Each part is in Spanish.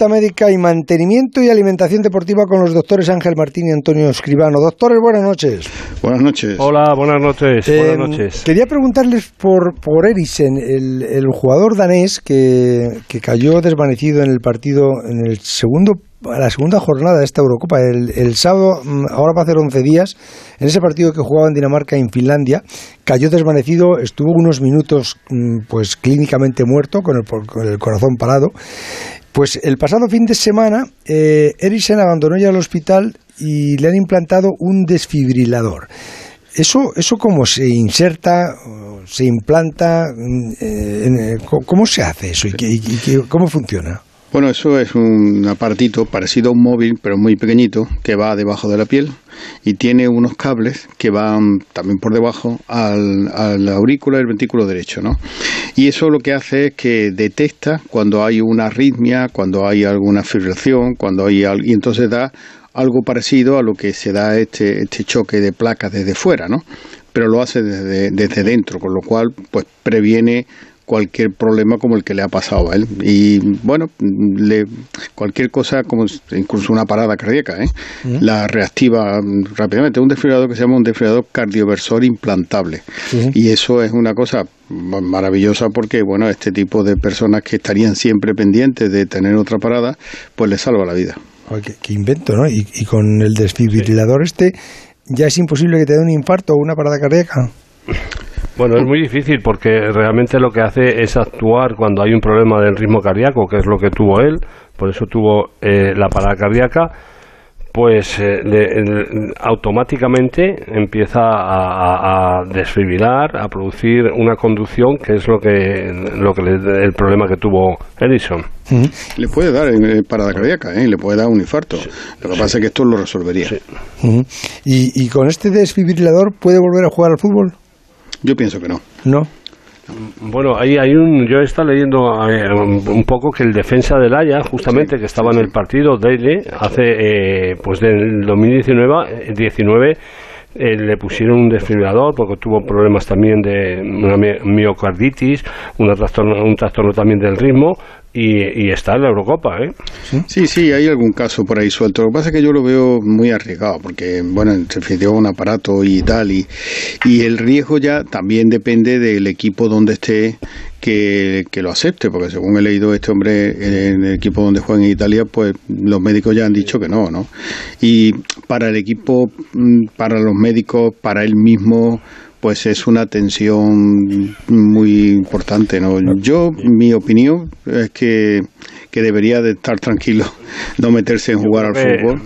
consulta médica y mantenimiento y alimentación deportiva con los doctores Ángel Martín y Antonio Escribano. Doctores, buenas noches. Buenas noches. Hola, buenas noches. Eh, buenas noches. Quería preguntarles por, por Eriksen, el, el jugador danés que, que cayó desvanecido en el partido, en el segundo la segunda jornada de esta Eurocopa, el, sábado, mm, ahora va a hacer 11 días, en ese partido que jugaba en Dinamarca en Finlandia, cayó desvanecido, estuvo unos minutos mm, pues clínicamente muerto, con el, con el corazón parado. Pues el pasado fin de semana, eh, Eriksen abandonó ya el hospital y le han implantado un desfibrilador. ¿Eso, eso cómo se inserta, se implanta? Eh, ¿Cómo se hace eso y, y, y cómo funciona? Bueno, eso es un aparatito parecido a un móvil, pero muy pequeñito, que va debajo de la piel y tiene unos cables que van también por debajo al, al aurícula y el ventículo derecho, ¿no? Y eso lo que hace es que detecta cuando hay una arritmia, cuando hay alguna fibrilación, cuando hay y entonces da algo parecido a lo que se da este, este choque de placas desde fuera, ¿no? Pero lo hace desde, desde dentro, con lo cual pues previene cualquier problema como el que le ha pasado a él. Y bueno, le, cualquier cosa, como incluso una parada cardíaca, ¿eh? ¿Mm? la reactiva rápidamente. Un desfibrilador que se llama un desfibrilador cardioversor implantable. ¿Sí? Y eso es una cosa maravillosa porque, bueno, este tipo de personas que estarían siempre pendientes de tener otra parada, pues le salva la vida. Qué, qué invento, ¿no? Y, y, con el desfibrilador este, ¿ya es imposible que te dé un infarto o una parada cardíaca? Bueno, es muy difícil porque realmente lo que hace es actuar cuando hay un problema del ritmo cardíaco, que es lo que tuvo él, por eso tuvo eh, la parada cardíaca, pues eh, le, el, automáticamente empieza a, a, desfibrilar, a producir una conducción que es lo que, lo que le, el problema que tuvo Edison. Le puede dar eh, parada cardíaca, ¿eh? le puede dar un infarto. Sí. Lo que pasa es que esto lo resolvería. Sí. ¿Y, ¿Y con este desfibrilador puede volver a jugar al fútbol? Yo pienso que no. No. Bueno, ahí hay un. Yo está leyendo eh, un poco que el defensa del Haya, justamente sí, que estaba sí, en el partido, Daily, hace eh, pues del 2019 19, eh, le pusieron un desfibrilador porque tuvo problemas también de una miocarditis, una trastorno, un trastorno también del ritmo. Y, y, está en la Eurocopa, ¿eh? Sí, sí, hay algún caso por ahí suelto. Lo que pasa es que yo lo veo muy arriesgado, porque, bueno, en definitiva un aparato y tal, y, y el riesgo ya también depende del equipo donde esté que, que, lo acepte, porque según he leído este hombre en el equipo donde juega en Italia, pues los médicos ya han dicho que no, ¿no? Y para el equipo, mm, para los médicos, para él mismo, pues es una tensión muy importante, ¿no? Yo, mi opinión es que, que debería de estar tranquilo, no meterse en jugar al fútbol,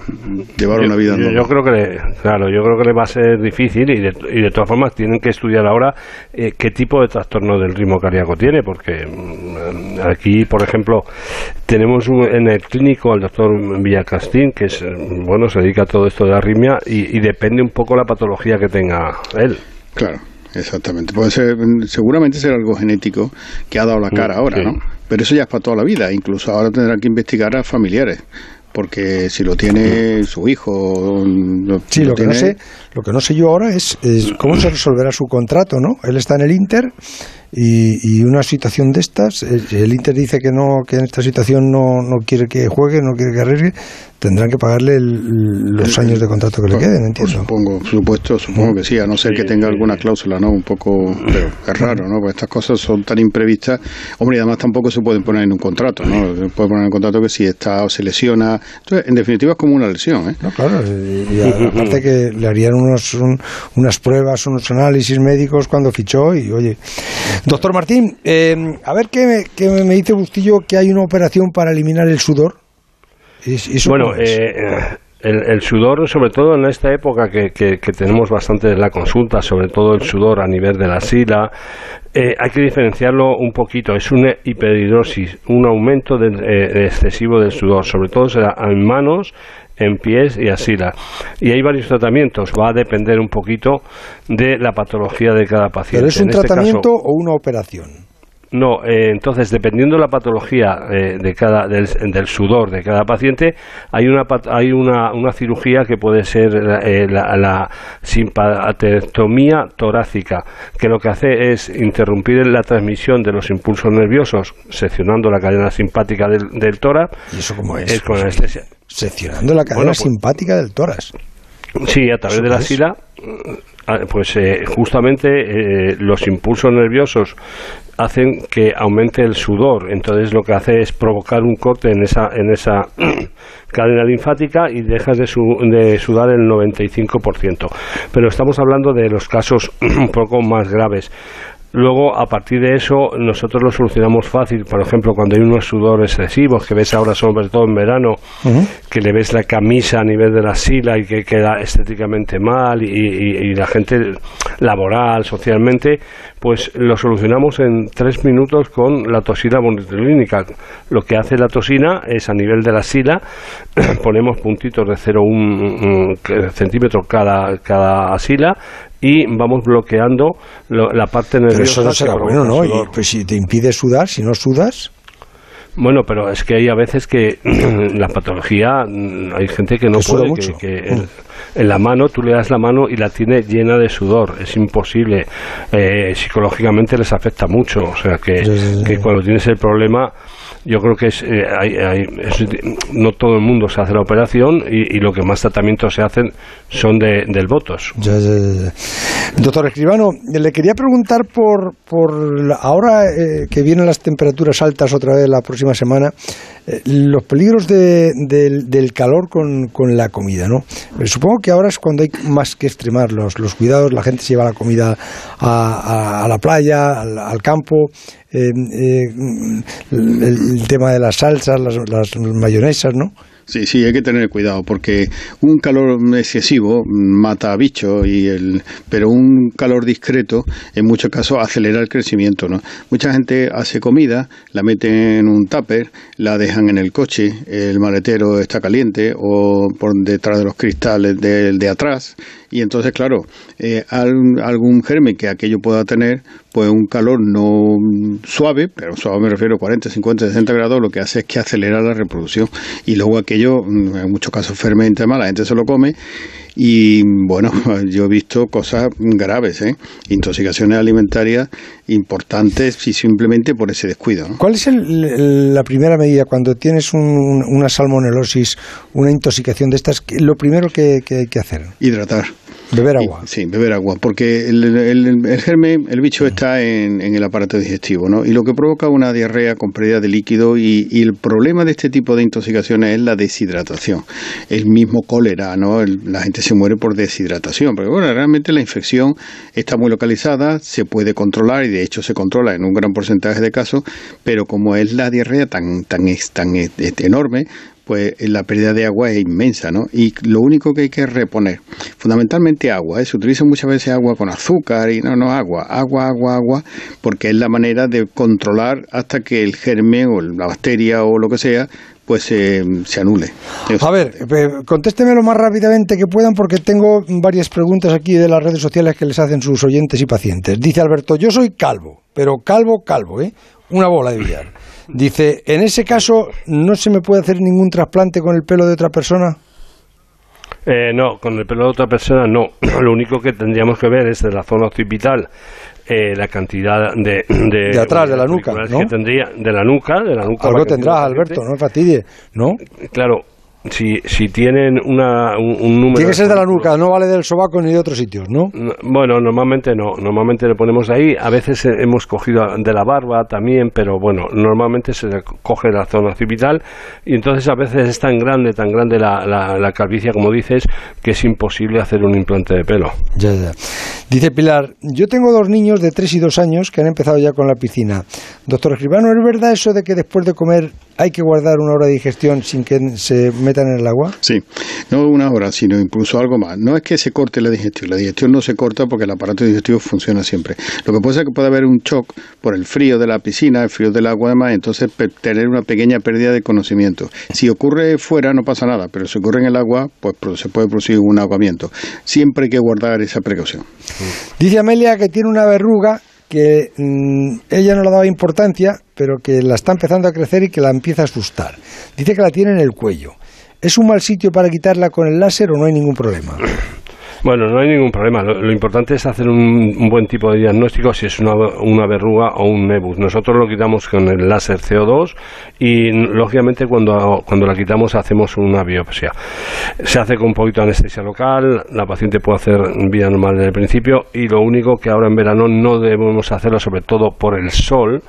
llevar yo, una vida normal. Yo creo que, le, claro, yo creo que le va a ser difícil y de, y de todas formas tienen que estudiar ahora eh, qué tipo de trastorno del ritmo cardíaco tiene, porque mmm, aquí, por ejemplo, tenemos un, en el clínico al doctor Villacastín, que es, bueno, se dedica a todo esto de arritmia y, y depende un poco la patología que tenga él. Claro, exactamente. Puede ser, seguramente será algo genético que ha dado la cara ahora, sí. ¿no? Pero eso ya es para toda la vida. Incluso ahora tendrán que investigar a familiares. Porque si lo tiene su hijo. Lo, sí, lo, lo que tiene... no sé, lo que no sé yo ahora es, es cómo se resolverá su contrato, ¿no? Él está en el Inter y, y, una situación de estas, el Inter dice que no, que en esta situación no, no quiere que juegue, no quiere que arriesgue, tendrán que pagarle el, los años de contrato que le queden, entiendo. supongo, por supuesto, supongo que sí, a no ser que tenga alguna cláusula, ¿no? Un poco, pero es raro, ¿no? Porque estas cosas son tan imprevistas. Hombre, y además tampoco se pueden poner en un contrato, ¿no? Se puede poner en un contrato que si está o se lesiona. Entonces, en definitiva es como una lesión, ¿eh? No, claro, y, y aparte que le harían unos, un, unas pruebas, unos análisis médicos cuando fichó y, oye... Doctor Martín, eh, a ver qué me, qué me dice Bustillo que hay una operación para eliminar el sudor. ¿Eso bueno, eh, el, el, sudor, sobre todo en esta época que, que, que, tenemos bastante de la consulta, sobre todo el sudor a nivel de la sila, eh, hay que diferenciarlo un poquito. Es una hiperhidrosis, un aumento del, eh, excesivo del sudor, sobre todo será en manos, en pies y asila. Y hay varios tratamientos, va a depender un poquito de la patología de cada paciente. ¿Pero es un tratamiento caso, o una operación? No, eh, entonces dependiendo de la patología eh, de cada del, sudor de cada paciente, hay una hay una, una cirugía que puede ser eh, la, la, simpatectomía torácica, que lo que hace es interrumpir la transmisión de los impulsos nerviosos, seccionando la cadena simpática del, del tórax. ¿Y eso cómo es? con anestesia. Seccionando la cadena pues simpática del tórax. Sí, a través de la sila pues eh, justamente eh, los impulsos nerviosos hacen que aumente el sudor. Entonces lo que hace es provocar un corte en esa, en esa cadena linfática y dejas de, de sudar el 95%. Pero estamos hablando de los casos un poco más graves. Luego, a partir de eso, nosotros lo solucionamos fácil. Por ejemplo, cuando hay unos sudores excesivos, que ves ahora sobre todo en verano, que le ves la camisa a nivel de la sila y que queda estéticamente mal y, la gente laboral, socialmente, pues lo solucionamos en tres minutos con la toxina bonitolínica. Lo que hace la toxina es a nivel de la sila, ponemos puntitos de 0,1 centímetro cada, cada sila y vamos bloqueando la parte nerviosa. Pero eso no será bueno, ¿no? pues si te impide sudar, si no sudas. Bueno, pero es que hay a veces que la patología, mm, hay gente que no puede, que, mm. en, la mano tú le das la mano y la tiene llena de sudor, es imposible. Eh, psicológicamente les afecta mucho, o sea que, que cuando tienes el problema yo creo que es, eh, no todo el mundo se hace la operación y, lo que más tratamientos se hacen son de, del votos. Doctor Escribano, le quería preguntar por, por ahora eh, que vienen las temperaturas altas otra vez la próxima semana, eh, los peligros de, del calor con, con, la comida, ¿no? supongo que ahora es cuando hay más que extremar los, los cuidados, la gente se lleva la comida a, a, la playa, al, campo, eh, el, tema de las salsas, las mayonesas, ¿no? Sí, sí, hay que tener cuidado porque un calor excesivo mata a bichos y el, pero un calor discreto en muchos casos acelera el crecimiento, ¿no? Mucha gente hace comida, la mete en un tupper, la dejan en el coche, el maletero está caliente o por detrás de los cristales de, de atrás y entonces, claro, eh, algún germen que aquello pueda tener, pues un calor no suave, pero suave me refiero a 40, 50, 60 grados, lo que hace es que acelera la reproducción. Y luego aquello, mm, en muchos casos fermenta mal, la gente se lo come y bueno, yo he visto cosas graves, ¿eh? intoxicaciones alimentarias importantes y simplemente por ese descuido. ¿Cuál es la primera medida cuando tienes una salmonelosis, una intoxicación de estas? Lo primero que hay que hacer. Hidratar. Beber agua. sí, beber agua, porque el, el, germen, el bicho está en, el aparato digestivo, ¿no? Y lo que provoca una diarrea con pérdida de líquido y, el problema de este tipo de intoxicaciones es la deshidratación. El mismo cólera, ¿no? la gente se muere por deshidratación, pero bueno, realmente la infección está muy localizada, se puede controlar y de hecho se controla en un gran porcentaje de casos, pero como es la diarrea tan, tan, tan enorme, pues la pérdida de agua es inmensa, ¿no? Y lo único que hay que reponer, fundamentalmente agua, ¿eh? se utiliza muchas veces agua con azúcar y no, no, agua, agua, agua, agua, porque es la manera de controlar hasta que el germen o la bacteria o lo que sea pues se anule. A ver, contésteme lo más rápidamente que puedan porque tengo varias preguntas aquí de las redes sociales que les hacen sus oyentes y pacientes. Dice Alberto, yo soy calvo, pero calvo, calvo, ¿eh? Una bola de billar. Dice, en ese caso, ¿no se me puede hacer ningún trasplante con el pelo de otra persona? Eh, no, con el pelo de otra persona no. Lo único que tendríamos que ver es de la zona occipital eh, la cantidad de, de, atrás de la nuca, ¿no? que tendría de la nuca, de la nuca. Algo tendrás, Alberto, no fastidie, ¿no? Claro, si, si tienen una, un, número... Tiene que ser de la nuca, no vale del sobaco ni de otros sitios, ¿no? Bueno, normalmente no, normalmente le ponemos ahí, a veces hemos cogido de la barba también, pero bueno, normalmente se coge la zona occipital y entonces a veces es tan grande, tan grande la, la, la calvicie, como dices, que es imposible hacer un implante de pelo. Ya, ya. Dice Pilar, yo tengo dos niños de 3 y 2 años que han empezado ya con la piscina. Doctor Escribano, ¿es verdad eso de que después de comer hay que guardar una hora de digestión sin que se metan en el agua? Sí, no una hora, sino incluso algo más. No es que se corte la digestión, la digestión no se corta porque el aparato digestivo funciona siempre. Lo que pasa es que puede haber un shock por el frío de la piscina, el frío del agua además, entonces tener una pequeña pérdida de conocimiento. Si ocurre fuera no pasa nada, pero si ocurre en el agua, pues se puede producir un aguamiento. Siempre hay que guardar esa precaución. Dice Amelia que tiene una verruga que mm, ella no le daba importancia, pero que la está empezando a crecer y que la empieza a asustar. Dice que la tiene en el cuello. ¿Es un mal sitio para quitarla con el láser o no hay ningún problema? Bueno, no hay ningún problema. Lo, importante es hacer un, buen tipo de diagnóstico si es una, una, verruga o un nebus. Nosotros lo quitamos con el láser CO2 y, lógicamente, cuando, cuando la quitamos hacemos una biopsia. Se hace con un poquito de anestesia local, la paciente puede hacer vida normal desde el principio y lo único que ahora en verano no debemos hacerlo, sobre todo por el sol,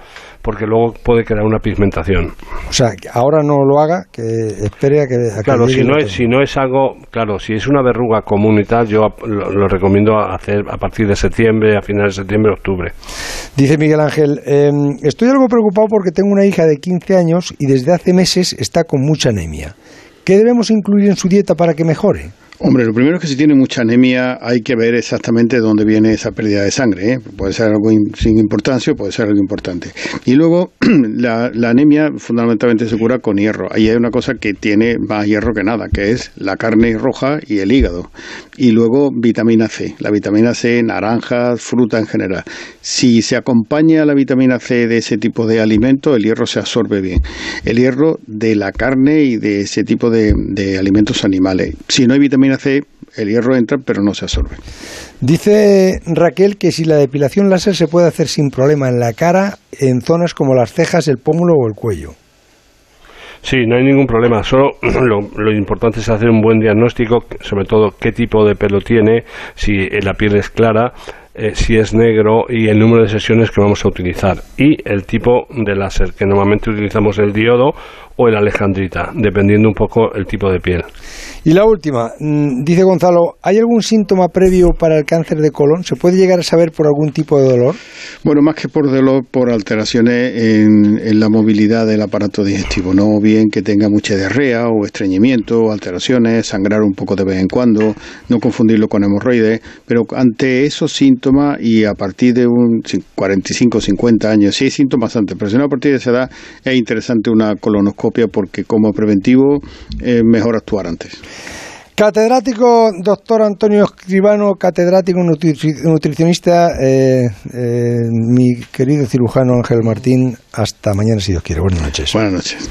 porque luego puede crear una pigmentación. O sea, ahora no lo haga, que espere a que... claro, si no, es, si no es algo, claro, si es una verruga común y lo, recomiendo hacer a partir de septiembre, a finales de septiembre, octubre. Dice Miguel Ángel, em, estoy algo preocupado porque tengo una hija de 15 años y desde hace meses está con mucha anemia. ¿Qué debemos incluir en su dieta para que mejore? Hombre, lo primero es que si tiene mucha anemia hay que ver exactamente dónde viene esa pérdida de sangre. ¿eh? Puede ser algo sin importancia o puede ser algo importante. Y luego, la, anemia fundamentalmente se cura con hierro. Ahí hay una cosa que tiene más hierro que nada, que es la carne roja y el hígado. Y luego vitamina C. La vitamina C, naranjas, fruta en general. Si se acompaña la vitamina C de ese tipo de alimento, el hierro se absorbe bien. El hierro de la carne y de ese tipo de, alimentos animales. Si no hay vitamina C, el hierro entra pero no se absorbe. Dice Raquel que si la depilación láser se puede hacer sin problema en la cara, en zonas como las cejas, el pómulo o el cuello. Sí, no hay ningún problema. Solo lo, importante es hacer un buen diagnóstico, sobre todo qué tipo de pelo tiene, si la piel es clara, eh, si es negro y el número de sesiones que vamos a utilizar y el tipo de láser, que normalmente utilizamos el diodo o el alejandrita, dependiendo un poco el tipo de piel. Y la última, mm, dice Gonzalo, ¿hay algún síntoma previo para el cáncer de colon? ¿Se puede llegar a saber por algún tipo de dolor? Bueno, más que por dolor, por alteraciones en, la movilidad del aparato digestivo, no bien que tenga mucha diarrea o estreñimiento, alteraciones, sangrar un poco de vez en cuando, no confundirlo con hemorroides, pero ante esos síntomas y a partir de un 45 50 años, sí hay síntomas antes, pero si no a partir de esa edad es interesante una colonoscopia porque como preventivo es mejor actuar antes. Catedrático, doctor Antonio Escribano, catedrático nutricionista, eh, eh, mi querido cirujano Ángel Martín, hasta mañana si Dios quiere. Buenas noches. Buenas noches.